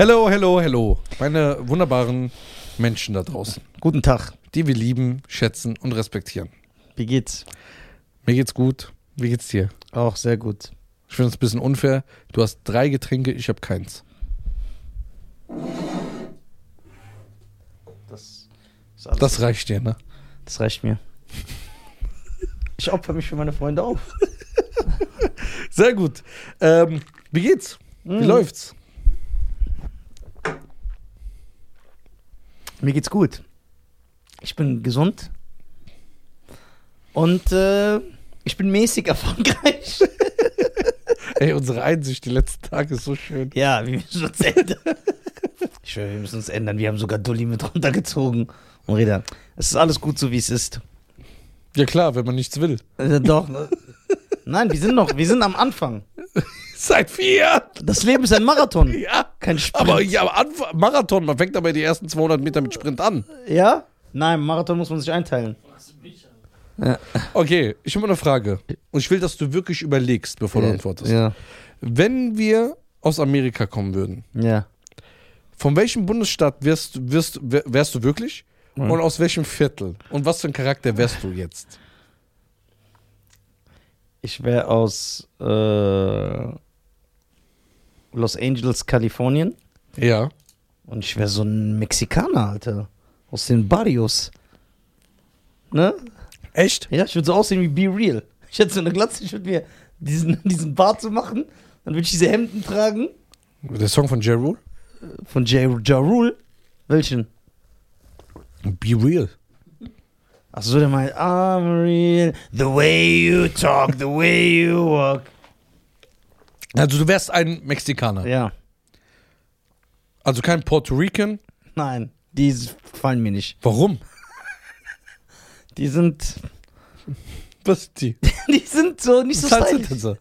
Hello, hello, hello. Meine wunderbaren Menschen da draußen, Guten Tag. die wir lieben, schätzen und respektieren. Wie geht's? Mir geht's gut. Wie geht's dir? Auch sehr gut. Ich finde es ein bisschen unfair. Du hast drei Getränke, ich habe keins. Das, Das reicht dir, ne? das reicht mir. Ich opfer mich für meine Freunde auf. Sehr gut. Ähm, wie geht's? Wie Mhm. läuft's? Mir geht's gut. Ich bin gesund. Und äh, ich bin mäßig erfolgreich. Ey, unsere Einsicht die letzten Tage ist so schön. ja, wir müssen uns ändern. Ich schwöre, wir müssen uns ändern. Wir haben sogar Dulli mit runtergezogen. Und Reda, es ist alles gut so, wie es ist. Ja klar, wenn man nichts will. Äh, doch. ne? Nein, wir sind noch, wir sind am Anfang. Seit vier. Das Leben ist ein Marathon, Ja. kein Sprint. Aber ja, aber Anf- Marathon, man fängt aber die ersten 200 Meter mit Sprint an. Ja? Nein, Marathon muss man sich einteilen. Okay, ich habe eine Frage. Und ich will, dass du wirklich überlegst, bevor du antwortest. Ja. Wenn wir aus Amerika kommen würden, Ja. von welchem Bundesstaat wärst, wirst, wär- wärst du wirklich? Ja. Und aus welchem Viertel? Und was für ein Charakter wärst du jetzt? Ich wäre aus äh, Los Angeles, Kalifornien. Ja. Und ich wäre so ein Mexikaner, Alter. Aus den Barrios. Ne? Echt? Ja, ich würde so aussehen wie Be Real. Ich hätte so eine Glatze, ich würde mir diesen, diesen Bart so machen. Dann würde ich diese Hemden tragen. Der Song von J. Rule? Von J. Ja Rule. Welchen? Be real. Achso, der meint, I'm real. The way you talk, the way you walk. Also du wärst ein Mexikaner. Ja. Also kein Puerto Rican. Nein, die fallen mir nicht. Warum? Die sind, Was ist die? die sind so nicht so Was stylisch. das so?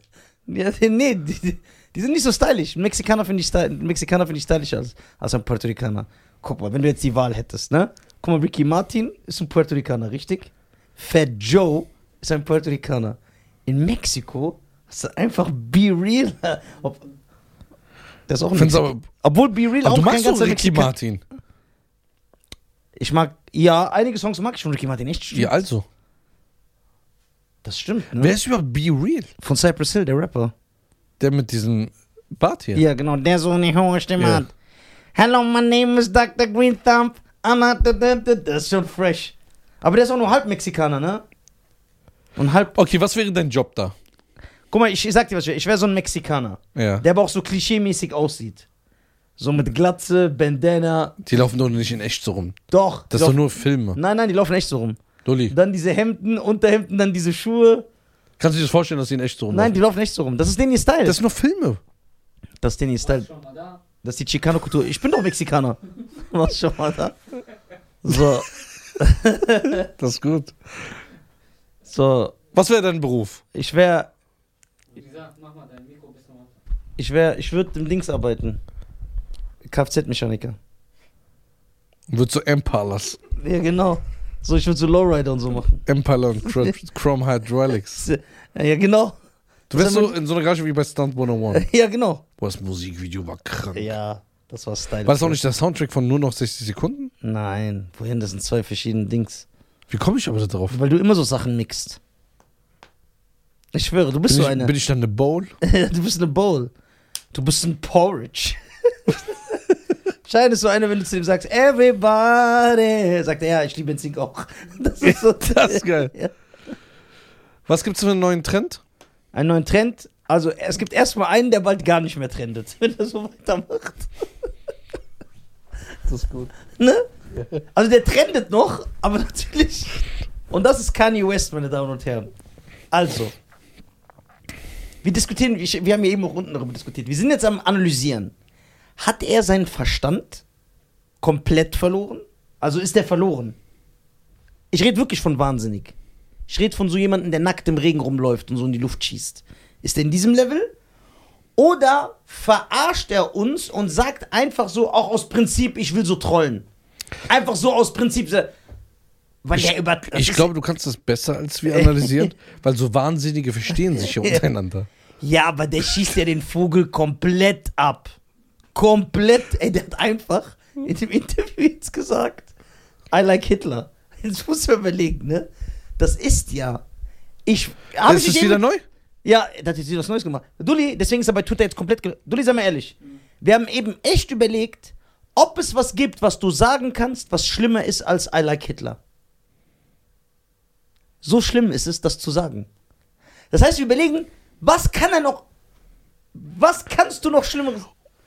Ja, nee, die, die sind nicht so stylisch. Ein Mexikaner finde ich, sty- Mexikaner find ich stylischer als, als ein Puerto Ricaner. Guck mal, wenn du jetzt die Wahl hättest, ne? Guck mal, Ricky Martin ist ein Puerto Ricaner, richtig? Fat Joe ist ein Puerto Ricaner. In Mexiko hast du einfach Be Real. Ob, das ist auch Mexikaner. aber, Obwohl Be Real aber auch du kein magst doch ganzer Ricky Martin. Ich mag, ja, einige Songs mag ich von Ricky Martin, echt stimmt. Ja, also. Das stimmt, ne? Wer ist überhaupt Be Real? Von Cypress Hill, der Rapper. Der mit diesem Bart hier. Ja, genau, der so eine hohe Stimme Ja. hat. Hello, my name is Dr. Green Thumb. I'm not the, the, Das ist schon fresh. Aber der ist auch nur halb Mexikaner, ne? Und halb. Okay, was wäre dein Job da? Guck mal, ich, ich sag dir was, ich wäre so ein Mexikaner, Ja. der aber auch so klischeemäßig aussieht. So mit Glatze, Bandana. Die laufen doch nicht in echt so rum. Doch. Das die ist doch laufen- nur Filme. Nein, nein, die laufen echt so rum. Lolli, Dann diese Hemden, Unterhemden, dann diese Schuhe. kannst du dir das vorstellen, dass die in echt so rum Nein, die laufen echt so rum. Das ist denen ihr Style. Das sind nur Filme. das ist denen ihr Style. Schon mal da. Das ist die Chicano-Kultur. Ich bin doch Mexikaner. Was schon mal da? So, Das ist gut. so. Was wäre dein Beruf? Ich wäre, Wie gesagt, mach mal dein Mikro ein bisschen runter. ich wäre, ich würde im Dings arbeiten. Kfz-Mechaniker. Würdest du Impalas. Ja, genau. So, ich würde so Lowrider und so machen. Impala und Chr- Chrome Hydraulics. Ja, genau. Du wärst so in so einer Garage wie bei Stunt 101. Ja, genau. Boah, das Musikvideo war krank. Ja, das war Style. War das auch nicht der Soundtrack von nur noch 60 Sekunden? Nein, wohin? Das sind zwei verschiedene Dings. Wie komme ich aber da drauf? Weil du immer so Sachen mixt. Ich schwöre, du bist Bin so ich, eine. bin ich dann eine Bowl? du bist eine Bowl. Du bist ein Porridge. Schein ist so einer, wenn du zu ihm sagst, everybody, sagt er, ja, ich liebe Zink auch. Das ist so. Das ist geil. Ja. Was gibt's für einen neuen Trend? Einen neuen Trend. Also, es gibt erstmal einen, der bald gar nicht mehr trendet, wenn er so weitermacht. Das ist gut. Ne? Also, der trendet noch, aber natürlich. Und das ist Kanye West, meine Damen und Herren. Also, wir diskutieren, wir haben ja eben auch unten darüber diskutiert. Wir sind jetzt am Analysieren. Hat er seinen Verstand komplett verloren? Also ist er verloren? Ich rede wirklich von wahnsinnig. Ich rede von so jemandem, der nackt im Regen rumläuft und so in die Luft schießt. Ist er in diesem Level? Oder verarscht er uns und sagt einfach so, auch aus Prinzip, ich will so trollen? Einfach so aus Prinzip, weil Ich, über. das ich ist- glaube, du kannst das besser als wir analysieren, weil so Wahnsinnige verstehen sich ja untereinander. Ja, aber der schießt ja den Vogel komplett ab. komplett, ey, der hat einfach in dem Interview jetzt gesagt, I like Hitler. Jetzt muss man überlegen, ne? Das ist ja, ich, hab Ist ich wieder neu? Ja, da hat jetzt wieder was Neues gemacht. Dulli, deswegen ist er bei Twitter jetzt komplett. Dulli, sag mal ehrlich. Wir haben eben echt überlegt, ob es was gibt, was du sagen kannst, was schlimmer ist als I like Hitler. So schlimm ist es, das zu sagen. Das heißt, wir überlegen, was kann er noch. Was kannst du noch Schlimmeres?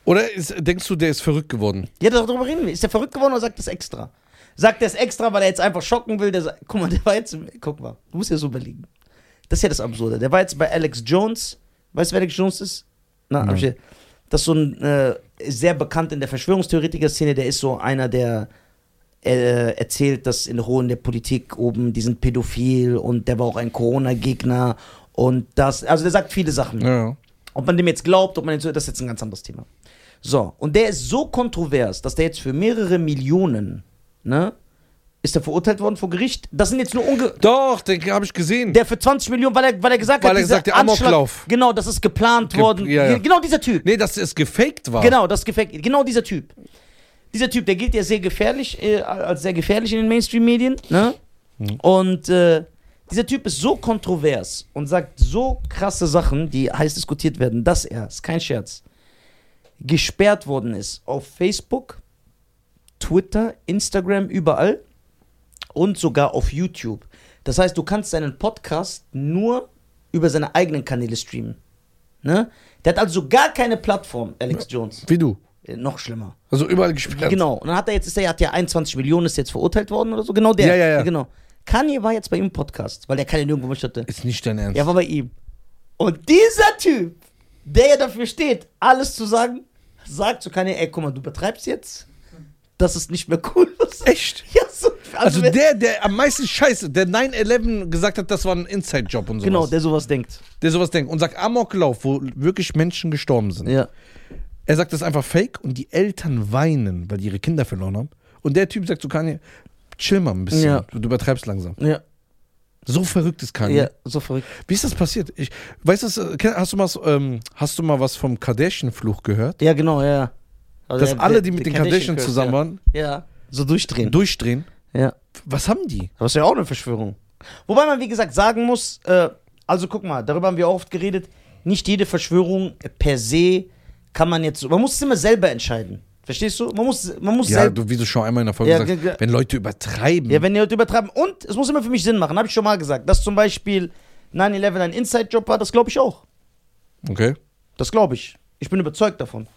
Oder ist, denkst du, der ist verrückt geworden? Ja, darüber reden wir. Ist der verrückt geworden oder sagt das extra? Sagt er es extra, weil er jetzt einfach schocken will? Der sagt, guck mal, der war jetzt. Guck mal, du musst ja so überlegen. Das ist ja das Absurde. Der war jetzt bei Alex Jones. Weißt du, wer Alex Jones ist? Na, hab ich das ist so ein äh, sehr bekannt in der Verschwörungstheoretiker-Szene. Der ist so einer, der äh, erzählt, dass in Hohen der Politik oben, die sind pädophil und der war auch ein Corona-Gegner und das. Also, der sagt viele Sachen. Ja. Ob man dem jetzt glaubt, ob man jetzt, das ist jetzt ein ganz anderes Thema. So, und der ist so kontrovers, dass der jetzt für mehrere Millionen, ne, ist der verurteilt worden vor Gericht. Das sind jetzt nur unge Doch, den habe ich gesehen. der für 20 Millionen, weil er, weil er gesagt Weil hat, er gesagt, der Amoklauf. Genau, das ist geplant Ge- worden. ja, ja. Genau dieser Typ. nee, dass es gefaked war. Genau, das gefällt. Genau dieser Typ. Dieser Typ, der gilt ja sehr gefährlich, äh, als sehr gefährlich in den Mainstream-Medien. Ne? Mhm. Und äh, dieser Typ ist so kontrovers und sagt so krasse Sachen, die heiß diskutiert werden, dass er, ist kein Scherz, gesperrt worden ist auf Facebook, Twitter, Instagram, überall und sogar auf YouTube. Das heißt, du kannst seinen Podcast nur über seine eigenen Kanäle streamen. Ne? Der hat also gar keine Plattform, Alex Jones. Wie du. Noch schlimmer. Also überall gesperrt. Genau. Und dann hat er jetzt, ist er hat ja 21 Millionen, ist jetzt verurteilt worden oder so. Genau der. Ja, ja, ja. Genau. Kanye war jetzt bei ihm im Podcast, weil der Kanye nirgendwo mehr hatte. Ist nicht dein Ernst. Er war bei ihm. Und dieser Typ, der ja dafür steht, alles zu sagen, sagt zu Kanye, ey, guck mal, du betreibst jetzt. Das ist nicht mehr cool. Echt? Ja, so. Also wenn- der, der am meisten Scheiße, der 9-11 gesagt hat, das war ein Inside-Job und sowas. Genau, der sowas denkt. der sowas denkt und sagt Amoklauf, wo wirklich Menschen gestorben sind. Ja. Er sagt das ist einfach fake und die Eltern weinen, weil die ihre Kinder verloren haben. Und der Typ sagt zu Kanye, chill mal ein bisschen, Ja. du, übertreibst langsam. Ja. So verrückt ist Kanye. Ja, so verrückt. Wie ist das passiert? Ich, weißt du, das, äh, kenn- hast du mal, ähm, hast du mal was vom Kardashian-Fluch gehört? Ja, genau, ja, ja. Also Dass der- alle, der- die mit der den Kardashian Curse, zusammen waren, Ja. ja. So durchdrehen. durchdrehen. ja. Was haben die? Das ist ja auch eine Verschwörung. Wobei man, wie gesagt, sagen muss, äh, also guck mal, darüber haben wir auch oft geredet, nicht jede Verschwörung per se kann man jetzt, man muss es immer selber entscheiden. Verstehst du? Man muss, man muss Ja, du, wie du schon einmal in der Folge Ja, sagst, ge- ge- wenn Leute übertreiben. Ja, wenn ihr heute übertreiben. Und es muss immer für mich Sinn machen, habe ich schon mal gesagt. Dass zum Beispiel 9-11 ein Inside-Job war, das glaube ich auch. okay. Das glaube ich. Ich bin überzeugt davon.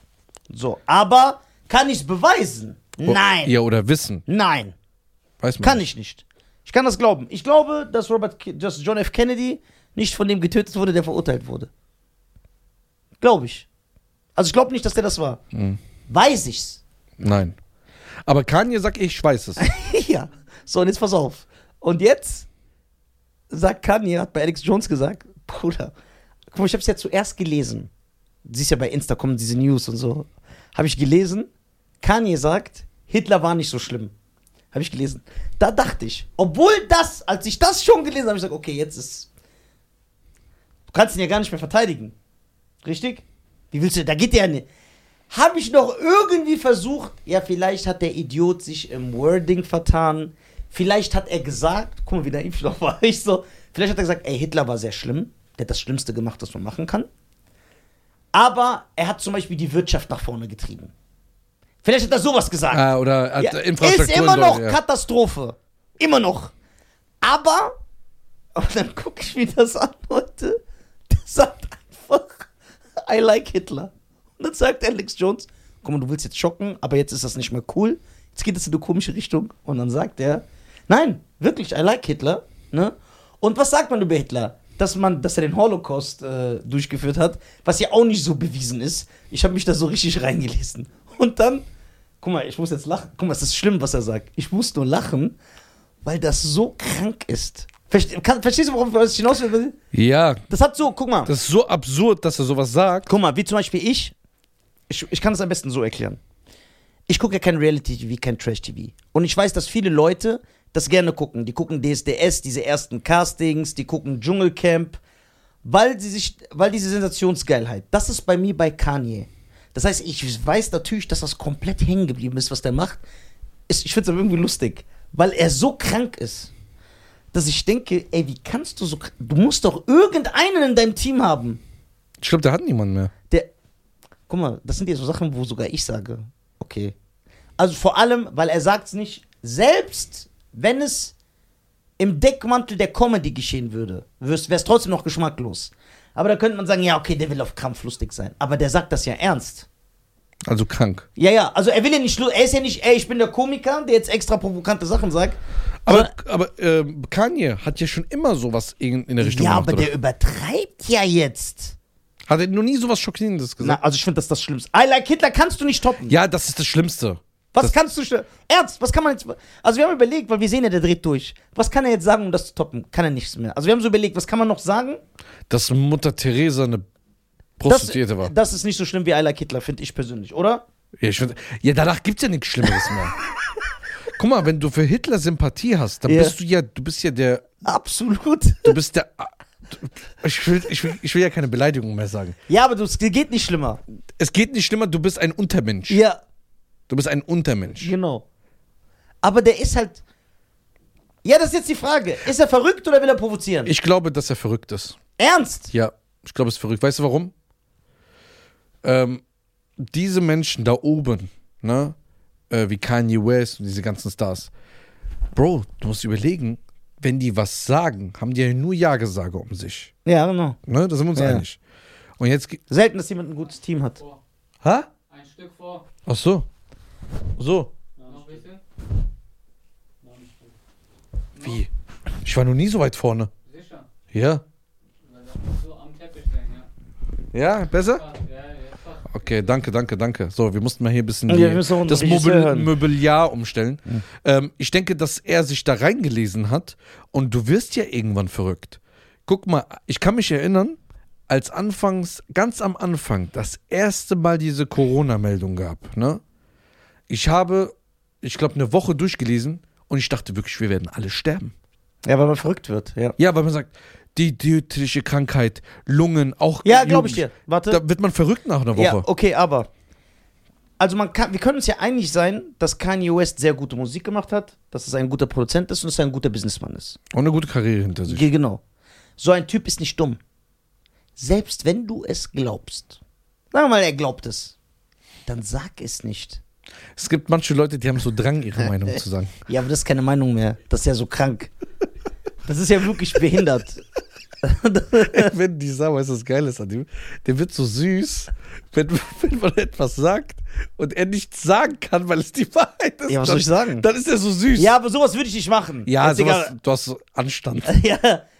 So, aber kann ich es beweisen? Nein. Ja, oder wissen. Nein. Weiß man. Kann nicht. ich nicht. Ich kann das glauben. Ich glaube, dass Robert, K dass John F. Kennedy nicht von dem getötet wurde, der verurteilt wurde. Glaube ich. Also ich glaube nicht, dass der das war. Mhm. Weiß ich's. Nein. Aber Kanye sagt, ich weiß es. ja. So, und jetzt pass auf. Und jetzt sagt Kanye, hat bei Alex Jones gesagt, Bruder, guck mal, ich hab's ja zuerst gelesen. Siehst ja bei Insta kommen diese News und so. Habe ich gelesen. Kanye sagt, Hitler war nicht so schlimm. Habe ich gelesen. Da dachte ich, obwohl das, als ich das schon gelesen habe, ich gesagt, okay, jetzt ist. Du kannst ihn ja gar nicht mehr verteidigen. Richtig? Wie willst du, da geht der ja nicht. Habe ich noch irgendwie versucht, ja, vielleicht hat der Idiot sich im Wording vertan. Vielleicht hat er gesagt, guck mal, wie naiv noch war. Ich so, vielleicht hat er gesagt, ey, Hitler war sehr schlimm. Der hat das Schlimmste gemacht, was man machen kann. Aber er hat zum Beispiel die Wirtschaft nach vorne getrieben. Vielleicht hat er sowas gesagt. ah, oder hat Ja, Infrastruktur. ist immer noch Deutschland, Katastrophe. Immer noch. Aber, und dann gucke ich mir das an heute, der sagt einfach, I like Hitler. Und dann sagt Alex Jones, guck mal, du willst jetzt schocken, aber jetzt ist das nicht mehr cool. Jetzt geht es in eine komische Richtung. Und dann sagt er, nein, wirklich, I like Hitler. Ne? Und was sagt man über Hitler? Dass, man, dass er den Holocaust äh, durchgeführt hat, was ja auch nicht so bewiesen ist. Ich habe mich da so richtig reingelesen. Und dann, guck mal, ich muss jetzt lachen. Guck mal, es ist schlimm, was er sagt. Ich muss nur lachen, weil das so krank ist. Verste kann, verstehst du, worauf ich hinaus will? Ja. Das hat so, guck mal. das ist so absurd, dass er sowas sagt. Guck mal, wie zum Beispiel ich, ich, ich kann es am besten so erklären. Ich gucke ja kein Reality-TV, kein Trash-TV. Und ich weiß, dass viele Leute das gerne gucken. Die gucken DSDS, diese ersten Castings, die gucken Dschungelcamp, weil sie sich, weil diese Sensationsgeilheit. Das ist bei mir bei Kanye. Das heißt, ich weiß natürlich, dass das komplett hängen geblieben ist, was der macht. Ich finde es aber irgendwie lustig, weil er so krank ist, dass ich denke, ey, wie kannst du so. Du musst doch irgendeinen in deinem Team haben, Ich glaube, der hat niemanden mehr. der. Guck mal, das sind ja so Sachen, wo sogar ich sage, okay. Also vor allem, weil er sagt es nicht, selbst wenn es im Deckmantel der Comedy geschehen würde, wäre es trotzdem noch geschmacklos. Aber da könnte man sagen, ja, okay, der will auf Krampf lustig sein. Aber der sagt das ja ernst. Also krank. Ja, ja, also er will ja nicht, er ist ja nicht, ey, ich bin der Komiker, der jetzt extra provokante Sachen sagt. Aber, aber äh, Kanye hat ja schon immer sowas in, in der Richtung ja, gemacht. aber oder? der übertreibt ja jetzt. Hat er noch nie sowas Schockierendes Na, gesagt? also ich finde das das Schlimmste. I like Hitler kannst du nicht toppen. Ja, das ist das Schlimmste. Was das, kannst du Ernst, was kann man jetzt. Also, wir haben überlegt, weil wir sehen ja, der dreht durch. Was kann er jetzt sagen, um das zu toppen? Kann er nichts mehr. Also, wir haben so überlegt, was kann man noch sagen? Dass Mutter Teresa eine Prostituierte war. das ist nicht so schlimm wie like Hitler, finde ich persönlich, oder? Ja, ich find, ja, danach gibt's ja nichts Schlimmeres mehr. Guck mal, wenn du für Hitler Sympathie hast, dann Ja. bist du ja, du bist ja der, Absolut. du bist der. Ich will, ich, will, ich will ja keine Beleidigung mehr sagen. Ja, aber du, es geht nicht schlimmer. Es geht nicht schlimmer, du bist ein Untermensch. Ja, Du bist ein Untermensch. genau. Aber der ist halt. Ja, das ist jetzt die Frage. Ist er verrückt oder will er provozieren? Ich glaube, dass er verrückt ist. Ernst? Ja, ich glaube, es ist verrückt. Weißt du warum? Ähm, diese Menschen da oben, ne, äh, wie Kanye West und diese ganzen Stars, Bro, du musst überlegen, wenn die was sagen, haben die ja nur Ja-Gesage um sich. Ja, genau. Ne, da sind wir uns Ja. einig. Und jetzt. Selten, dass jemand ein gutes Team hat. Hä? Ein Stück vor. Ach so. So. Noch. Wie? Ich war noch nie so weit vorne. Sicher. Ja. Weil das muss so am Teppich sein, ja. Ja, besser? Ja. Okay, danke, danke, danke. So, wir mussten mal hier ein bisschen Ja, die, das hören. Mobiliar umstellen. Ähm, ich denke, dass er sich da reingelesen hat und du wirst ja irgendwann verrückt. Guck mal, ich kann mich erinnern, als anfangs, ganz am Anfang, das erste Mal diese Corona-Meldung gab, ne? Ich habe, ich glaube, eine Woche durchgelesen und ich dachte wirklich, wir werden alle sterben. Ja, weil man verrückt wird, ja. Ja, weil man sagt, die tödliche Krankheit, Lungen, auch. Ja, glaube ich dir. Warte. Da wird man verrückt nach einer Woche. Ja, okay, aber. Also man kann, wir können uns ja einig sein, dass Kanye West sehr gute Musik gemacht hat, dass er ein guter Produzent ist und dass er ein guter Businessmann ist. Und eine gute Karriere hinter sich. Ge- Genau. So ein Typ ist nicht dumm. Selbst wenn du es glaubst. Sagen wir mal, er glaubt es. Dann sag es nicht. Es gibt manche Leute, die haben so Drang, ihre Meinung zu sagen. Ja, aber das ist keine Meinung mehr. Das ist ja so krank. Das ist ja wirklich behindert. wenn die Sau, weißt du, was geil ist an dem? Der wird so süß, wenn, wenn man etwas sagt und er nichts sagen kann, weil es die Wahrheit ist. Ja, was dann, soll ich sagen? Dann ist er so süß. Ja, aber sowas würde ich nicht machen. ja Jetzt sowas, egal. du hast Anstand. Ja,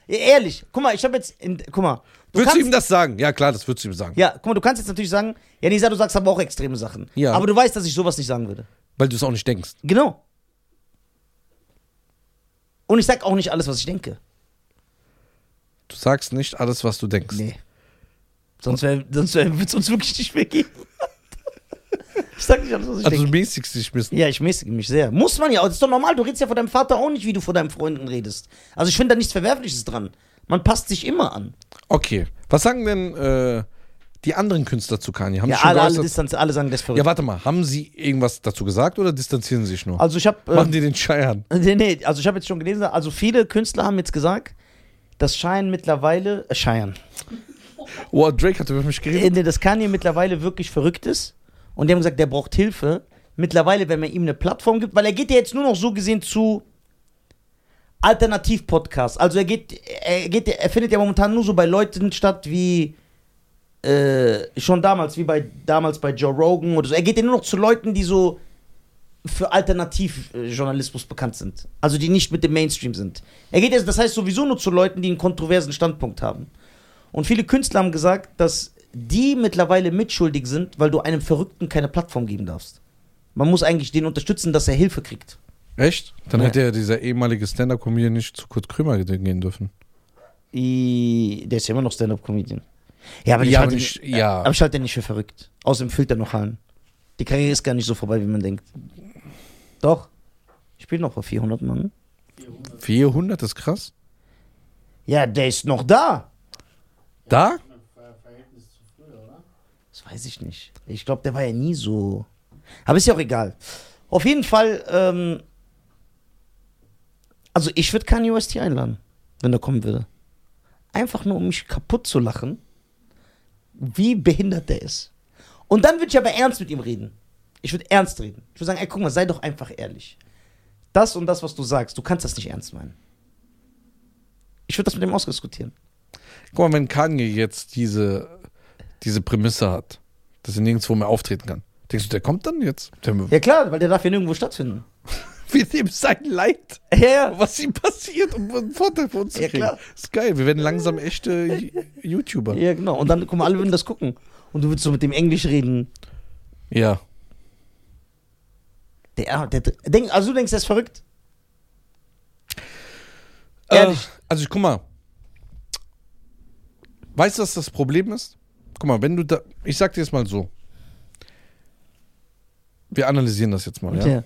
ehrlich. Guck mal, ich habe jetzt. In, guck mal. Du Würdest du ihm das sagen? Ja, klar, das würdest du ihm sagen. Ja, guck mal, du kannst jetzt natürlich sagen, ja, Nisa, du sagst aber auch extreme Sachen. Ja. Aber du weißt, dass ich sowas nicht sagen würde. Weil du es auch nicht denkst. Genau. Und ich sag auch nicht alles, was ich denke. Du sagst nicht alles, was du denkst. Nee. Sonst, wär, sonst wär, wird es uns wirklich nicht mehr geben. ich sag nicht alles, was ich Also du denke. mäßigst dich ein bisschen. Ja, ich mäßige mich sehr. Muss man ja, das ist doch normal. Du redest ja vor deinem Vater auch nicht, wie du vor deinen Freunden redest. Also ich finde da nichts Verwerfliches dran. Man passt sich immer an. Okay. Was sagen denn äh, die anderen Künstler zu Kanye? Haben Ja, sie schon alle, alle, geäußert? Distanz, alle sagen, das ist verrückt. Ja, warte mal. Haben sie irgendwas dazu gesagt oder distanzieren sie sich nur? also ich habe Machen die den Scheiern? Nee, nee, also ich habe jetzt schon gelesen, also viele Künstler haben jetzt gesagt, dass Cheyenne mittlerweile, äh, Cheyenne, Oh, Drake hat über mich geredet. äh, dass Kanye mittlerweile wirklich verrückt ist und die haben gesagt, der braucht Hilfe. Mittlerweile, wenn man ihm eine Plattform gibt, weil er geht ja jetzt nur noch so gesehen zu Alternativ-Podcasts. Also er geht, er geht, er findet ja momentan nur so bei Leuten statt wie äh, schon damals, wie bei damals bei Joe Rogan oder so. Er geht ja nur noch zu Leuten, die so für Alternativjournalismus bekannt sind. Also die nicht mit dem Mainstream sind. Er geht jetzt, das heißt sowieso nur zu Leuten, die einen kontroversen Standpunkt haben. Und viele Künstler haben gesagt, dass die mittlerweile mitschuldig sind, weil du einem Verrückten keine Plattform geben darfst. Man muss eigentlich den unterstützen, dass er Hilfe kriegt. Echt? Dann Ja. hätte ja dieser ehemalige Stand-Up-Comedian nicht zu Kurt Krömer gehen dürfen. I, der ist ja immer noch Stand-Up-Comedian. Ja, aber ich Ja, halte nicht, nicht- ja. aber ich halte den nicht für verrückt. Außerdem füllt er noch Hallen. Die Karriere ist gar nicht so vorbei, wie man denkt. Doch. Ich spiele noch vor 400 Mann. 400. 400 ist krass. Ja, der ist noch da. Da? Das weiß ich nicht. Ich glaube, der war ja nie so. Aber ist ja auch egal. Auf jeden Fall, ähm, also ich würde Kanye West hier einladen, wenn er kommen würde. Einfach nur, um mich kaputt zu lachen, wie behindert der ist. Und dann würde ich aber ernst mit ihm reden. Ich würde ernst reden. Ich würde sagen, ey, guck mal, sei doch einfach ehrlich. Das und das, was du sagst, du kannst das nicht ernst meinen. Ich würde das mit ihm ausdiskutieren. Guck mal, wenn Kanye jetzt diese, diese Prämisse hat, dass er nirgendwo mehr auftreten kann, denkst du, der kommt dann jetzt? Der, Ja klar, weil der darf ja nirgendwo stattfinden. wir nehmen sein Leid, Ja, ja. was ihm passiert, um einen Vorteil für uns zu Ja, kriegen. klar. ist geil, wir werden langsam echte YouTuber. Ja, genau. Und dann, guck mal, alle würden das gucken. Und du würdest so mit dem Englisch reden. Ja. Der, der, denk, also du denkst, der ist verrückt? Ehrlich. Äh, also ich guck mal. Weißt du, was das Problem ist? Guck mal, wenn du da. Ich sag dir jetzt mal so. Wir analysieren das jetzt mal. Ja? Ja.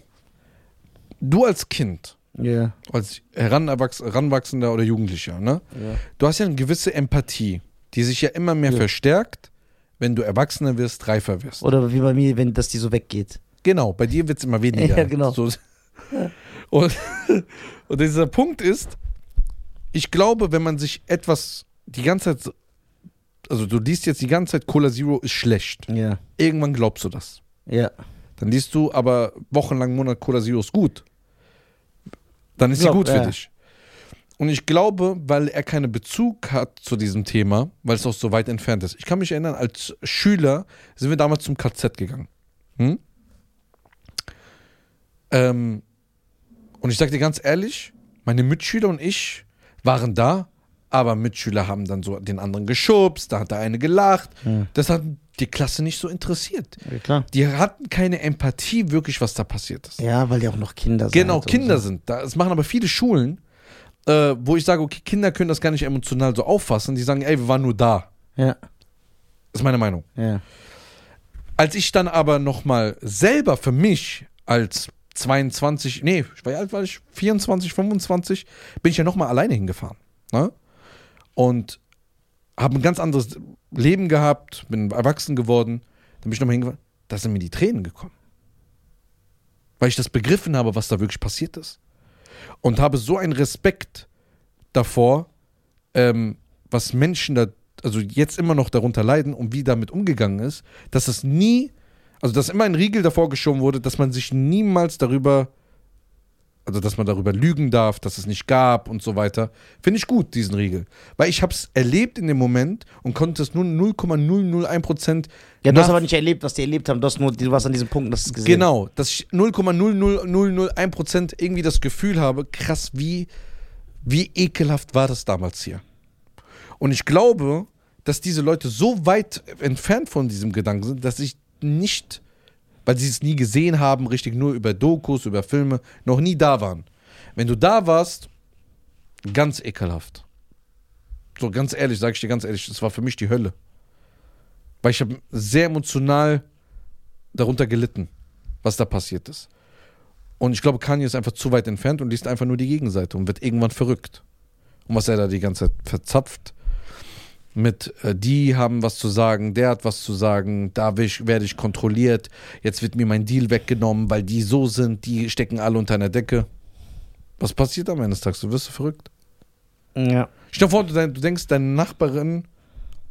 Du als Kind, Ja. als Heranwachs Heranwachsender oder Jugendlicher, ne? ja. Du hast ja eine gewisse Empathie, die sich ja immer mehr verstärkt, wenn du Erwachsener wirst, reifer wirst. Oder wie bei mir, wenn das die so weggeht. Genau, bei dir wird es immer weniger. Ja, genau. So. Und, und dieser Punkt ist, ich glaube, wenn man sich etwas die ganze Zeit, also du liest jetzt die ganze Zeit, Cola Zero ist schlecht. Ja. Irgendwann glaubst du das. Ja. Dann liest du aber wochenlang, Monat Cola Zero ist gut. Dann ist Glaub, sie gut für ja. dich. Und ich glaube, weil er keinen Bezug hat zu diesem Thema, weil es auch so weit entfernt ist. Ich kann mich erinnern, als Schüler sind wir damals zum KZ gegangen. Hm? Ähm, und ich sag dir ganz ehrlich, meine Mitschüler und ich waren da, aber Mitschüler haben dann so den anderen geschubst, da hat der eine gelacht. Hm. Das hat die Klasse nicht so interessiert. ja, klar. Die hatten keine Empathie wirklich, was da passiert ist. Ja, weil die auch noch Kinder sind. genau, Kinder so. sind da. Es machen aber viele Schulen, äh, wo ich sage, okay, Kinder können das gar nicht emotional so auffassen. Die sagen, ey, wir waren nur da. Ja. Das ist meine Meinung. Ja. Als ich dann aber nochmal selber für mich als 22, nee, wie alt war ich? 24, 25, bin ich ja nochmal alleine hingefahren. Ne? Und habe ein ganz anderes Leben gehabt, bin erwachsen geworden. Dann bin ich nochmal hingefahren. Da sind mir die Tränen gekommen. Weil ich das begriffen habe, was da wirklich passiert ist. Und habe so einen Respekt davor, ähm, was Menschen da, also jetzt immer noch darunter leiden und wie damit umgegangen ist, dass es nie, also dass immer ein Riegel davor geschoben wurde, dass man sich niemals darüber, also dass man darüber lügen darf, dass es nicht gab und so weiter. Finde ich gut, diesen Riegel. Weil ich habe es erlebt in dem Moment und konnte es nur 0,001 Prozent. Ja, du hast aber nicht erlebt, was die erlebt haben. Du, hast nur, du warst an diesem Punkt, das gesehen. Genau, dass ich 0,00001 Prozent irgendwie das Gefühl habe, krass, wie, wie ekelhaft war das damals hier. Und ich glaube, dass diese Leute so weit entfernt von diesem Gedanken sind, dass ich nicht, weil sie es nie gesehen haben, richtig nur über Dokus, über Filme, noch nie da waren. Wenn du da warst, ganz ekelhaft. So ganz ehrlich, sage ich dir ganz ehrlich, das war für mich die Hölle. Weil ich habe sehr emotional darunter gelitten, was da passiert ist. Und ich glaube, Kanye ist einfach zu weit entfernt und liest einfach nur die Gegenseite und wird irgendwann verrückt. Und was er da die ganze Zeit verzapft mit, äh, die haben was zu sagen, der hat was zu sagen, da ich, werde ich kontrolliert, jetzt wird mir mein Deal weggenommen, weil die so sind, die stecken alle unter einer Decke. Was passiert am Ende des Tages? Du wirst verrückt. Ja. Stell dir vor, du, denk- du denkst, deine Nachbarin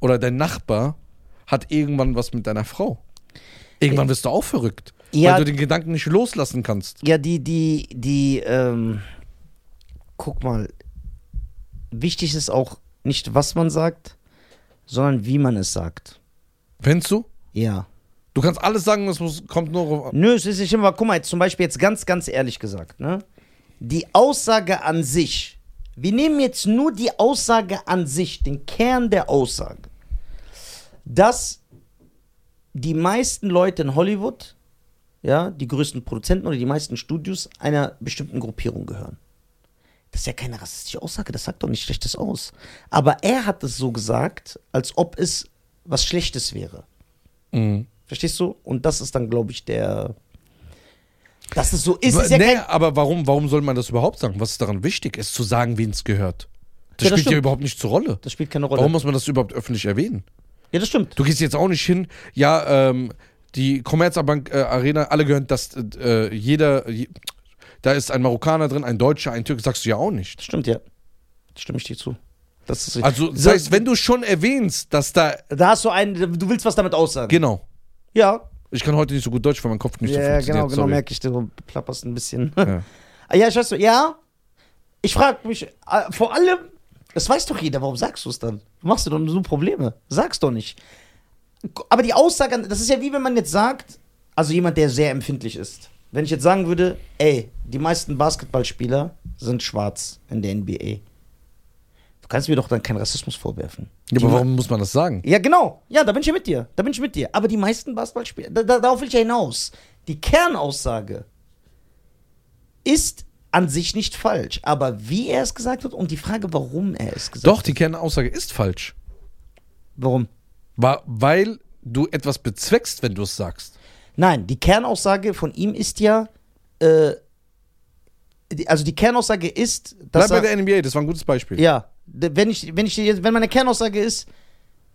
oder dein Nachbar hat irgendwann was mit deiner Frau. Irgendwann wirst du auch verrückt, Ja. weil du den Gedanken nicht loslassen kannst. Ja, die, die, die, ähm, guck mal, wichtig ist auch nicht, was man sagt, sondern wie man es sagt. Findest du? Ja. Du kannst alles sagen, es muss, kommt nur auf. Nö, es ist nicht immer, guck mal, jetzt zum Beispiel jetzt ganz, ganz ehrlich gesagt, ne? Die Aussage an sich, wir nehmen jetzt nur die Aussage an sich, den Kern der Aussage, dass die meisten Leute in Hollywood, ja, die größten Produzenten oder die meisten Studios einer bestimmten Gruppierung gehören. Das ist ja keine rassistische Aussage, das sagt doch nicht Schlechtes aus. Aber er hat es so gesagt, als ob es was Schlechtes wäre. Mhm. Verstehst du? Und das ist dann, glaube ich, der. Dass es so ist, ist ja nee, kein. aber warum, warum soll man das überhaupt sagen? Was ist daran wichtig, es zu sagen, wen es gehört? Das Ja, das spielt ja überhaupt nicht zur Rolle. Das spielt keine Rolle. Warum muss man das überhaupt öffentlich erwähnen? Ja, das stimmt. Du gehst jetzt auch nicht hin, ja, ähm, die Commerzbank äh, Arena, alle gehören, dass äh, jeder, je, da ist ein Marokkaner drin, ein Deutscher, ein Türke, sagst du ja auch nicht. Stimmt, ja. Stimme ich dir zu. Das ist. Also, das So- heißt, wenn du schon erwähnst, dass da, da hast du einen, du willst was damit aussagen. genau, ja. ich kann heute nicht so gut Deutsch, weil mein Kopf nicht so Ja, funktioniert. genau, genau, sorry. merke ich, du plapperst ein bisschen. Ja. Ah, ja, ich weiß so, ja. Ich frage mich, äh, vor allem, das weiß doch jeder, warum sagst du es dann? Machst du doch so Probleme? Sag's doch nicht. Aber die Aussage, das ist ja wie wenn man jetzt sagt, also jemand, der sehr empfindlich ist. Wenn ich jetzt sagen würde, ey, die meisten Basketballspieler sind schwarz in der NBA. Du kannst mir doch dann keinen Rassismus vorwerfen. Ja, Die aber warum muss man das sagen? ja, genau. Ja, da bin ich ja mit dir. Da bin ich mit dir. Aber die meisten Basketballspieler, da, da, darauf will ich ja hinaus. Die Kernaussage ist an sich nicht falsch. Aber wie er es gesagt hat und die Frage, warum er es gesagt Doch, hat. die Kernaussage ist falsch. Warum? War, weil du etwas bezweckst, wenn du es sagst. Nein, die Kernaussage von ihm ist ja, äh, die- also die Kernaussage ist, dass Bleib bei er, der NBA, das war ein gutes Beispiel. ja, d- wenn ich, wenn ich, jetzt- wenn meine Kernaussage ist,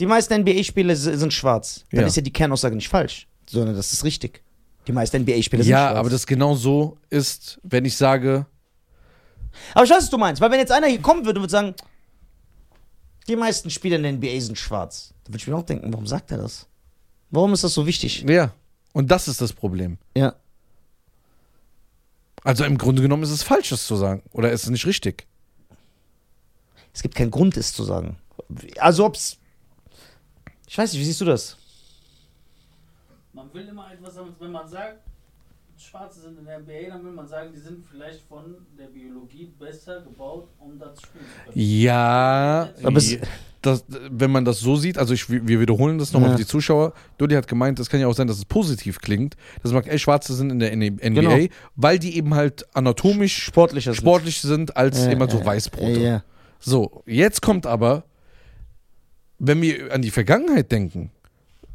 die meisten NBA-Spieler s- sind schwarz, dann Ja. ist ja die Kernaussage nicht falsch, sondern das ist richtig. Die meisten NBA-Spieler sind Ja, schwarz. aber das genau so ist, wenn ich sage, Aber ich weiß, was du meinst, weil wenn jetzt einer hier kommen würde und würde sagen, die meisten Spieler in der NBA sind schwarz, dann würde ich mir auch denken, warum sagt er das? Warum ist das so wichtig? ja, und das ist das Problem. Ja. Also im Grunde genommen ist es falsch, das zu sagen. Oder ist es nicht richtig? Es gibt keinen Grund, es zu sagen. Also ob's. Ich weiß nicht, wie siehst du das? Man will immer etwas wenn man sagt, Schwarze sind in der NBA, dann will man sagen, die sind vielleicht von der Biologie besser gebaut, um das spielen zu können. Ja, Aber es- das, wenn man das so sieht, also ich, wir wiederholen das nochmal Ja. für die Zuschauer. Dodi hat gemeint, es kann ja auch sein, dass es positiv klingt, dass man sagt, ey, Schwarze sind in der NBA, Genau. weil die eben halt anatomisch Sportlicher sind. sportlich sind als Ja, immer so Weißbrote. Ja. So, jetzt kommt aber, wenn wir an die Vergangenheit denken,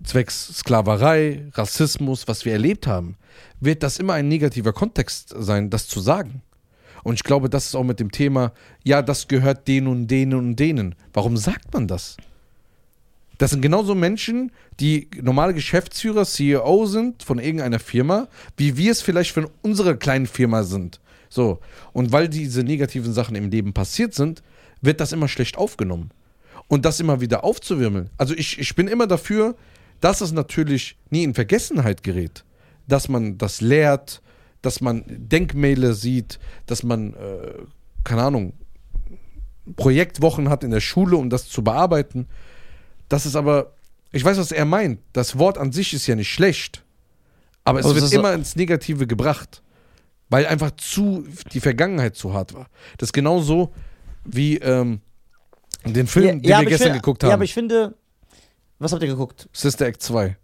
zwecks Sklaverei, Rassismus, was wir erlebt haben, wird das immer ein negativer Kontext sein, das zu sagen. Und ich glaube, das ist auch mit dem Thema, ja, das gehört denen und denen und denen. Warum sagt man das? Das sind genauso Menschen, die normale Geschäftsführer, CEO sind von irgendeiner Firma, wie wir es vielleicht von unserer kleinen Firma sind. So. Und weil diese negativen Sachen im Leben passiert sind, wird das immer schlecht aufgenommen. Und das immer wieder aufzuwirbeln. Also ich, ich bin immer dafür, dass es natürlich nie in Vergessenheit gerät. Dass man das lehrt, dass man Denkmäler sieht, dass man, äh, keine Ahnung, Projektwochen hat in der Schule, um das zu bearbeiten. Das ist aber, ich weiß, was er meint. Das Wort an sich ist ja nicht schlecht. Aber es es wird immer ins Negative gebracht. Weil einfach zu, die Vergangenheit zu hart war. Das ist genauso wie ähm, den Film, den aber wir gestern finde- geguckt Ja, haben. aber ich finde. Was habt ihr geguckt? Sister Act 2.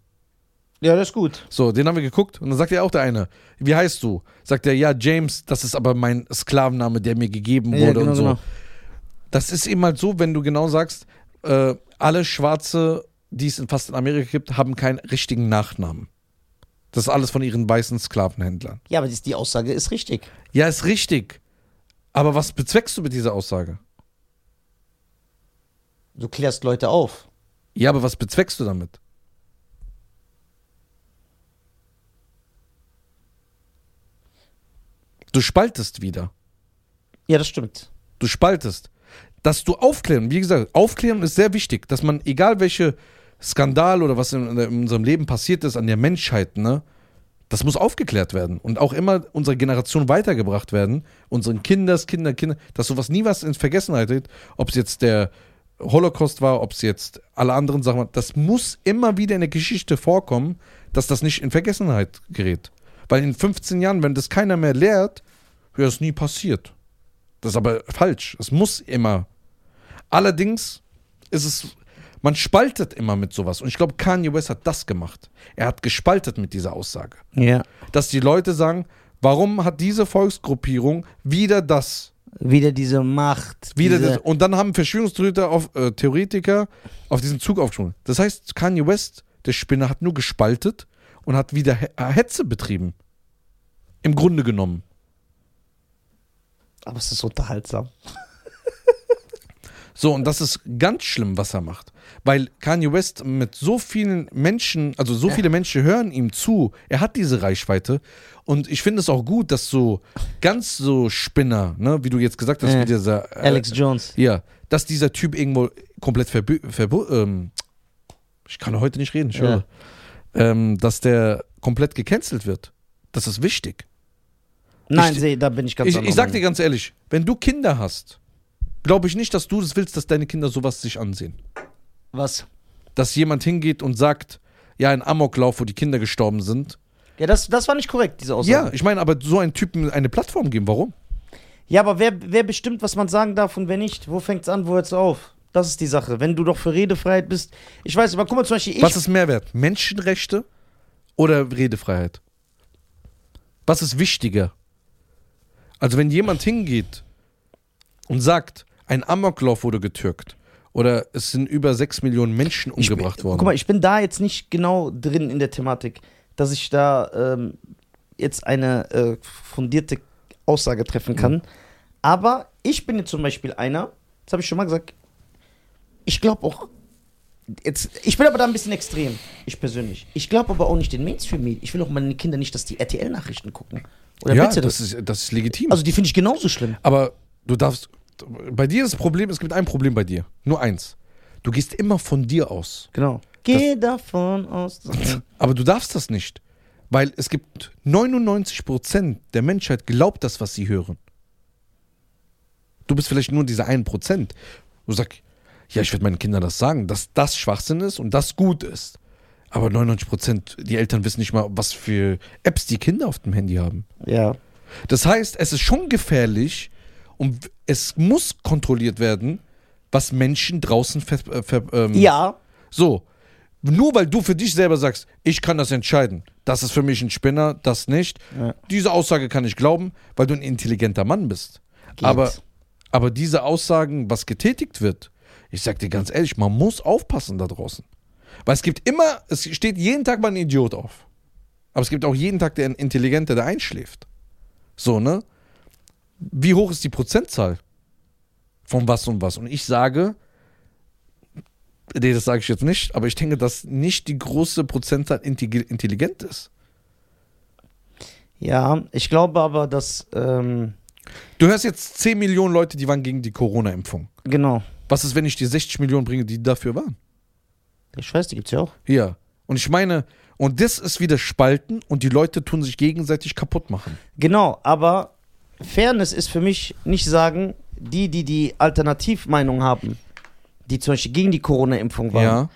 Ja, das ist gut. So, den haben wir geguckt und dann sagt ja auch der eine, wie heißt du? Sagt er, ja, James, das ist aber mein Sklavenname, der mir gegeben Ja, wurde genau, und so. genau. Das ist eben halt so, wenn du genau sagst, äh, alle Schwarze, die es in fast in Amerika gibt, haben keinen richtigen Nachnamen. Das ist alles von ihren weißen Sklavenhändlern. Ja, aber die, die Aussage ist richtig. Ja, ist richtig. Aber was bezweckst du mit dieser Aussage? Du klärst Leute auf. Ja, aber was bezweckst du damit? Du spaltest wieder. Ja, das stimmt. Du spaltest. Dass du aufklären, wie gesagt, aufklären ist sehr wichtig, dass man, egal welche Skandal oder was in, in unserem Leben passiert ist an der Menschheit, ne, das muss aufgeklärt werden und auch immer unserer Generation weitergebracht werden, unseren Kinders, Kinder, Kinder, dass sowas nie was in Vergessenheit geht, ob es jetzt der Holocaust war, ob es jetzt alle anderen Sachen waren, das muss immer wieder in der Geschichte vorkommen, dass das nicht in Vergessenheit gerät. Weil in 15 Jahren, wenn das keiner mehr lehrt, wäre es nie passiert. Das ist aber falsch. Es muss immer. Allerdings ist es, man spaltet immer mit sowas. Und ich glaube, Kanye West hat das gemacht. Er hat gespaltet mit dieser Aussage. Ja. Dass die Leute sagen, warum hat diese Volksgruppierung wieder das? Wieder diese Macht. Wieder diese, das und dann haben Verschwörungstheoretiker auf, äh, Theoretiker auf diesen Zug aufgesprungen. Das heißt, Kanye West, der Spinner, hat nur gespaltet und hat wieder He äh, Hetze betrieben. Im Grunde genommen. Aber es ist unterhaltsam. So, und das ist ganz schlimm, was er macht. Weil Kanye West mit so vielen Menschen, also so viele Menschen hören ihm zu, er hat diese Reichweite. Und ich finde es auch gut, dass so ganz so Spinner, ne, wie du jetzt gesagt hast, wie dieser äh, Alex Jones. Ja, dass dieser Typ irgendwo komplett verbü verbu ähm, ich kann heute nicht reden, ich Ja. Ähm, dass der komplett gecancelt wird. Das ist wichtig. Nein, Ich- seh, da bin ich ganz Ich, ich sag dir ganz ehrlich, wenn du Kinder hast, glaube ich nicht, dass du das willst, dass deine Kinder sowas sich ansehen. Was? Dass jemand hingeht und sagt, ja, ein Amoklauf, wo die Kinder gestorben sind. Ja, das, das war nicht korrekt, diese Aussage. Ja, ich meine, aber so einen Typen eine Plattform geben, warum? Ja, aber wer, wer bestimmt, was man sagen darf und wer nicht? Wo fängt's an, wo hört's auf? Das ist die Sache. Wenn du doch für Redefreiheit bist. Ich weiß, aber guck mal zum Beispiel, ich. Was ist Mehrwert? Menschenrechte oder Redefreiheit? Was ist wichtiger? Also wenn jemand hingeht und sagt, ein Amoklauf wurde getürkt oder es sind über sechs Millionen Menschen ich bin, umgebracht worden. Guck mal, ich bin da jetzt nicht genau drin in der Thematik, dass ich da ähm, jetzt eine äh, fundierte Aussage treffen kann. Aber ich bin jetzt zum Beispiel einer, das habe ich schon mal gesagt, ich glaube auch, jetzt, ich bin aber da ein bisschen extrem, ich persönlich. Ich glaube aber auch nicht den Mainstream-Medien. Ich will auch meine Kinder nicht, dass die RTL-Nachrichten gucken. Oder ja, du das ist, das ist legitim. Also die finde ich genauso schlimm. Aber du darfst. Bei dir ist das Problem, es gibt ein Problem bei dir. Nur eins. Du gehst immer von dir aus. Genau. Geh davon aus. Aber du darfst das nicht. Weil es gibt 99% der Menschheit glaubt das, was sie hören. Du bist vielleicht nur dieser 1%. Du sagst, ja, ich werde meinen Kindern das sagen, dass das Schwachsinn ist und das gut ist. Aber 99%, die Eltern wissen nicht mal, was für Apps die Kinder auf dem Handy haben. Ja. Das heißt, es ist schon gefährlich und es muss kontrolliert werden, was Menschen draußen ver, äh, ver, ähm, Ja. so. Nur weil du für dich selber sagst, ich kann das entscheiden, das ist für mich ein Spinner, das nicht. Ja. Diese Aussage kann ich glauben, weil du ein intelligenter Mann bist. Geht. Aber, aber diese Aussagen, was getätigt wird, ich sag dir ganz ehrlich, man muss aufpassen da draußen. Weil es gibt immer, es steht jeden Tag mal ein Idiot auf. Aber es gibt auch jeden Tag den Intelligente, der einschläft. So, ne? Wie hoch ist die Prozentzahl von was und was? Und ich sage, nee, das sage ich jetzt nicht, aber ich denke, dass nicht die große Prozentzahl intelli- intelligent ist. Ja, ich glaube aber, dass, ähm, Du hörst jetzt 10 Millionen Leute, die waren gegen die Corona-Impfung. genau. Was ist, wenn ich dir 60 Millionen bringe, die dafür waren? Ich weiß, die gibt's ja auch. Ja. Und ich meine, und das ist wieder Spalten und die Leute tun sich gegenseitig kaputt machen. Genau, aber Fairness ist für mich nicht sagen, die, die die Alternativmeinung haben, die zum Beispiel gegen die Corona-Impfung waren, Ja.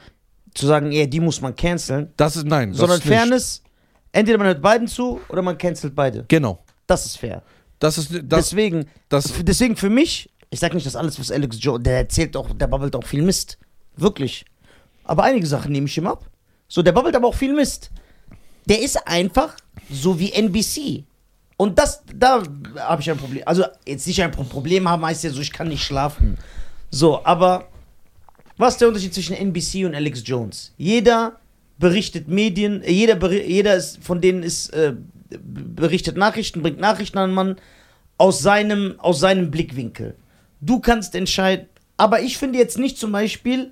zu sagen, ja, die muss man canceln, Das ist, nein. Das sondern ist. Fairness, entweder man hört beiden zu oder man cancelt beide. Genau. Das ist fair. Das ist, das, deswegen, das, deswegen für mich, ich sag nicht, dass alles, was Alex Jones, der erzählt auch, der babbelt auch viel Mist. Wirklich. Aber einige Sachen nehme ich ihm ab. So, der babbelt aber auch viel Mist. Der ist einfach so wie NBC. Und das, da habe ich ein Problem. Also, jetzt nicht ein Pro- Problem haben, heißt ja so, ich kann nicht schlafen. So, aber was ist der Unterschied zwischen NBC und Alex Jones? Jeder berichtet Medien, äh, jeder, jeder ist, von denen ist, äh, berichtet Nachrichten, bringt Nachrichten an den Mann aus seinem, aus seinem Blickwinkel. Du kannst entscheiden, aber ich finde jetzt nicht zum Beispiel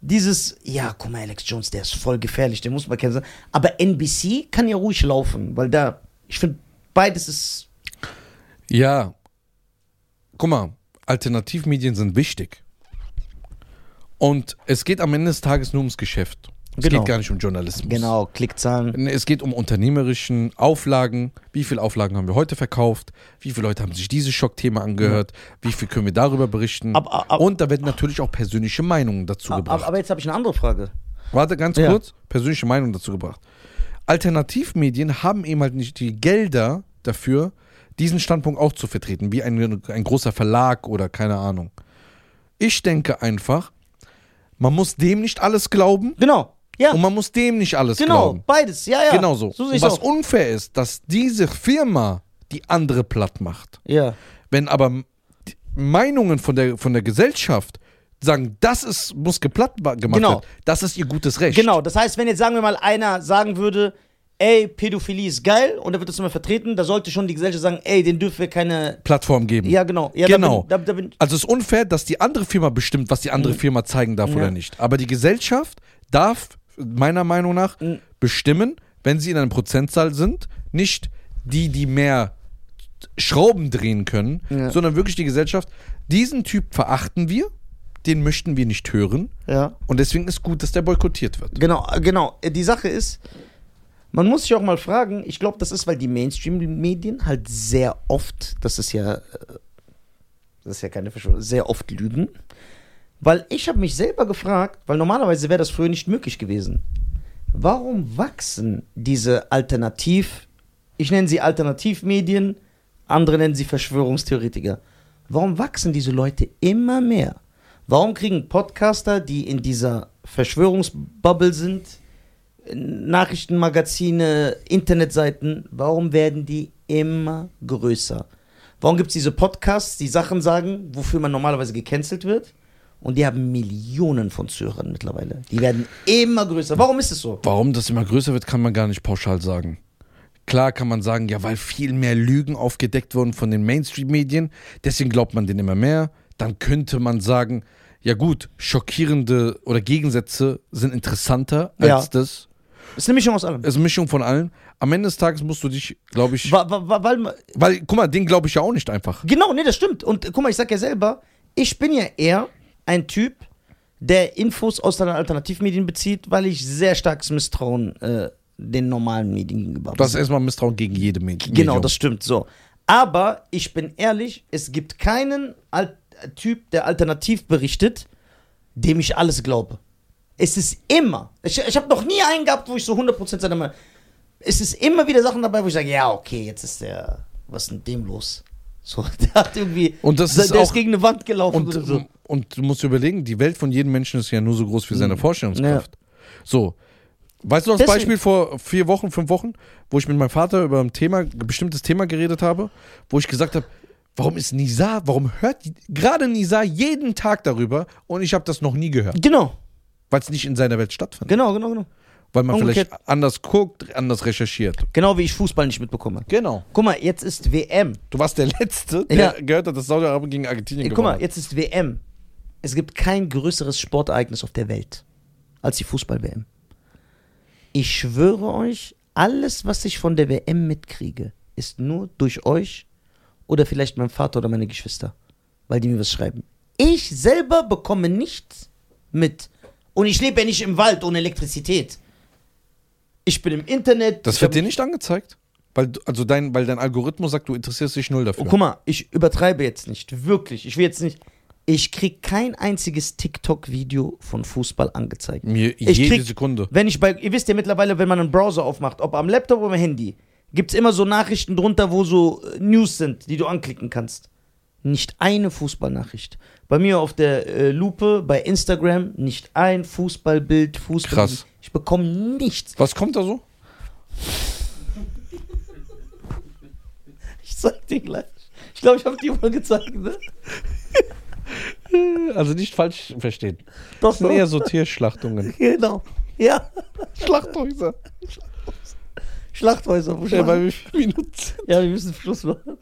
dieses, ja, guck mal, Alex Jones, der ist voll gefährlich, der muss man kennen. Aber NBC kann ja ruhig laufen, weil da, ich finde, beides ist, ja. Guck mal, Alternativmedien sind wichtig. Und es geht am Ende des Tages nur ums Geschäft. Es Genau. geht gar nicht um Journalismus. genau, Klickzahlen. Es geht um unternehmerischen Auflagen. Wie viele Auflagen haben wir heute verkauft? Wie viele Leute haben sich dieses Schockthema angehört? Wie viel können wir darüber berichten? Aber- aber- Und da werden natürlich auch persönliche Meinungen dazu gebracht. aber jetzt habe ich eine andere Frage. Warte ganz Ja. kurz, persönliche Meinung dazu gebracht. Alternativmedien haben eben halt nicht die Gelder dafür, diesen Standpunkt auch zu vertreten, wie ein, ein großer Verlag oder keine Ahnung. Ich denke einfach, man muss dem nicht alles glauben Genau, ja, und man muss dem nicht alles genau, glauben. beides, ja, ja. Genau so. So und was auch. unfair ist, dass diese Firma die andere platt macht. Ja, Wenn aber Meinungen von der, von der Gesellschaft sagen, das ist, muss geplatt gemacht Genau. werden, das ist ihr gutes Recht. genau. Das heißt, wenn jetzt sagen wir mal einer sagen würde, ey, Pädophilie ist geil und da wird das immer vertreten, da sollte schon die Gesellschaft sagen, ey, den dürfen wir keine. Plattform geben. Ja, genau. Ja, Genau. Da bin, da, da bin, Also es ist unfair, dass die andere Firma bestimmt, was die andere Mhm. Firma zeigen darf Ja. oder nicht. Aber die Gesellschaft darf meiner Meinung nach Mhm. bestimmen, wenn sie in einer Prozentzahl sind, nicht die, die mehr Schrauben drehen können, Ja. sondern wirklich die Gesellschaft. Diesen Typ verachten wir, den möchten wir nicht hören ja. und deswegen ist gut, dass der boykottiert wird. Genau, äh, genau. Die Sache ist, man muss sich auch mal fragen, ich glaube, das ist, weil die Mainstream-Medien halt sehr oft, das ist ja, äh, das ist ja keine Verschwörung, sehr oft lügen. Weil ich habe mich selber gefragt, weil normalerweise wäre das früher nicht möglich gewesen. Warum wachsen diese Alternativ, ich nenne sie Alternativmedien, andere nennen sie Verschwörungstheoretiker. Warum wachsen diese Leute immer mehr? Warum kriegen Podcaster, die in dieser Verschwörungsbubble sind, Nachrichtenmagazine, Internetseiten, warum werden die immer größer? Warum gibt es diese Podcasts, die Sachen sagen, wofür man normalerweise gecancelt wird? Und die haben Millionen von Zuhörern mittlerweile. Die werden immer größer. Warum ist es so? Warum das immer größer wird, kann man gar nicht pauschal sagen. Klar kann man sagen, ja, weil viel mehr Lügen aufgedeckt wurden von den Mainstream-Medien, deswegen glaubt man denen immer mehr. Dann könnte man sagen, ja gut, schockierende oder Gegensätze sind interessanter als Ja. das. Es ist eine Mischung aus allem. Es ist eine Mischung von allen. Am Ende des Tages musst du dich, glaube ich, wa- weil, weil, guck mal, den glaube ich ja auch nicht einfach. Genau, nee, das stimmt. Und guck mal, ich sag ja selber, ich bin ja eher ein Typ, der Infos aus den Alternativmedien bezieht, weil ich sehr starkes Misstrauen äh, den normalen Medien gegenüber habe. Das ist erstmal Misstrauen gegen jede Medien. Genau, das stimmt so. Aber ich bin ehrlich, es gibt keinen Al Typ, der alternativ berichtet, dem ich alles glaube. Es ist immer, ich, ich habe noch nie einen gehabt, wo ich so 100% seiner Meinung Es ist immer wieder Sachen dabei, wo ich sage, ja, okay, jetzt ist der, was ist denn dem los? So, der hat irgendwie, Und das der, ist der auch- ist gegen eine Wand gelaufen Und, oder so. und du musst dir überlegen, die Welt von jedem Menschen ist ja nur so groß wie seine Mhm. Vorstellungskraft. So. Weißt du das Deswegen- Beispiel vor vier Wochen, fünf Wochen, wo ich mit meinem Vater über ein Thema, ein bestimmtes Thema geredet habe, wo ich gesagt habe, warum ist Nisa, warum hört die- gerade Nisa jeden Tag darüber und ich habe das noch nie gehört, Genau, weil es nicht in seiner Welt stattfindet. genau, genau, genau. Weil man Umgekehrt. vielleicht anders guckt, anders recherchiert. Genau wie ich Fußball nicht mitbekomme. Genau. Guck mal, jetzt ist WM. Du warst der Letzte, der Ja. gehört hat, dass Saudi-Arabien gegen Argentinien Ey, guck mal, hat. jetzt ist WM. Es gibt kein größeres Sportereignis auf der Welt als die Fußball-WM. Ich schwöre euch, alles, was ich von der WM mitkriege, ist nur durch euch oder vielleicht mein Vater oder meine Geschwister, weil die mir was schreiben. Ich selber bekomme nichts mit. Und ich lebe ja nicht im Wald ohne Elektrizität. Ich bin im Internet. Das wird dir nicht angezeigt? Weil, du- also dein, weil dein Algorithmus sagt, du interessierst dich null dafür. Oh, guck mal, ich übertreibe jetzt nicht. Wirklich. Ich will jetzt nicht. Ich krieg kein einziges TikTok-Video von Fußball angezeigt. Mir Ich jede krieg- Sekunde. Wenn ich bei, ihr wisst ja mittlerweile, wenn man einen Browser aufmacht, ob am Laptop oder am Handy, gibt's immer so Nachrichten drunter, wo so äh, News sind, die du anklicken kannst. Nicht eine Fußballnachricht. Bei mir auf der äh, Lupe, bei Instagram, nicht ein Fußballbild, Fußball. Krass. Ich bekomme nichts. Was kommt da so? Ich zeig dir gleich. Ich glaube, ich habe dir mal gezeigt, ne? Also nicht falsch verstehen. Das sind eher so Tierschlachtungen. Genau. Ja. Schlachthäuser. Schlachthäuser. Wo Ja, bei wie vielen Minuten ja, wir müssen Schluss machen.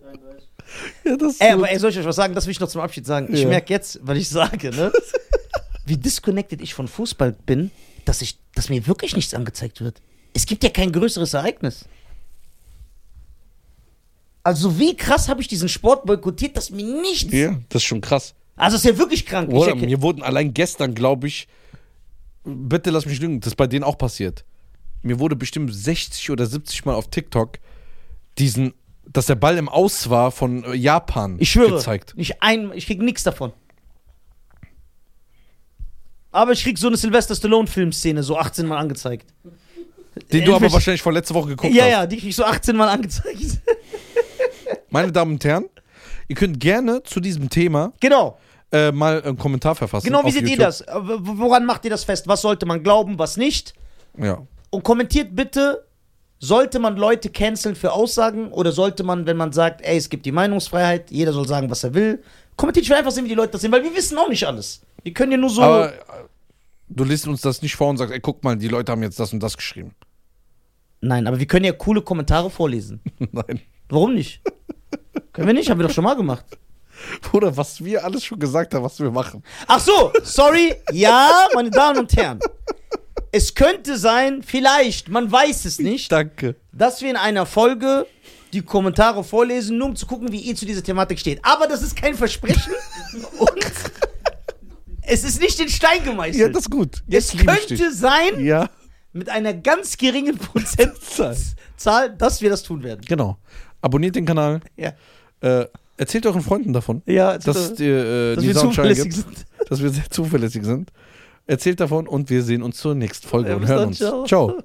33. Ja, das Ey, so- aber ey, soll ich euch was sagen? Das will ich noch zum Abschied sagen. Ich Ja. merke jetzt, weil ich sage, ne? wie disconnected ich von Fußball bin, dass, ich, dass mir wirklich nichts angezeigt wird. Es gibt ja kein größeres Ereignis. Also wie krass habe ich diesen Sport boykottiert, dass mir nichts... ja, das ist schon krass. Also es ist ja wirklich krank. Oder mir wurden allein gestern, glaube ich, bitte lass mich lügen, das ist bei denen auch passiert. Mir wurde bestimmt 60 oder 70 Mal auf TikTok diesen, dass der Ball im Aus war von äh, Japan ich schwöre, gezeigt. nicht ein, ich krieg nichts davon. Aber ich krieg so eine Sylvester Stallone-Filmszene so 18 Mal angezeigt. Den du aber Irgendwelche- wahrscheinlich von letzter Woche geguckt Ja, hast. ja, die krieg ich so 18 Mal angezeigt. Meine Damen und Herren, ihr könnt gerne zu diesem Thema genau. Äh, mal einen Kommentar verfassen. Genau, wie seht ihr YouTube. das? Äh, Woran macht ihr das fest? Was sollte man glauben, was nicht? Ja. Und kommentiert bitte, sollte man Leute canceln für Aussagen oder sollte man, wenn man sagt, ey, es gibt die Meinungsfreiheit, jeder soll sagen, was er will, kommentiert, ich will einfach sehen, wie die Leute das sehen, weil wir wissen auch nicht alles. Wir können ja nur so. Aber äh, Du liest uns das nicht vor und sagst, ey, guck mal, die Leute haben jetzt das und das geschrieben. Nein, aber wir können ja coole Kommentare vorlesen. Nein. Warum nicht? können wir nicht, haben wir doch schon mal gemacht. Bruder, was wir alles schon gesagt haben, was wir machen. Ach so, sorry. Ja, meine Damen und Herren. Es könnte sein, vielleicht, man weiß es nicht, Danke. dass wir in einer Folge die Kommentare vorlesen, nur um zu gucken, wie ihr zu dieser Thematik steht. Aber das ist kein Versprechen und es ist nicht in Stein Ja, gemeißelt. das ist gut. es Jetzt ich könnte sein, Ja, mit einer ganz geringen Prozentzahl, dass wir das tun werden. genau. Abonniert den Kanal. Ja, Äh, erzählt euren Freunden davon, ja dass die, äh, dass die wir zuverlässig gibt, sind. dass wir sehr zuverlässig sind. Erzählt davon und wir sehen uns zur nächsten Folge Ja, und hören dann, uns. ciao. Ciao.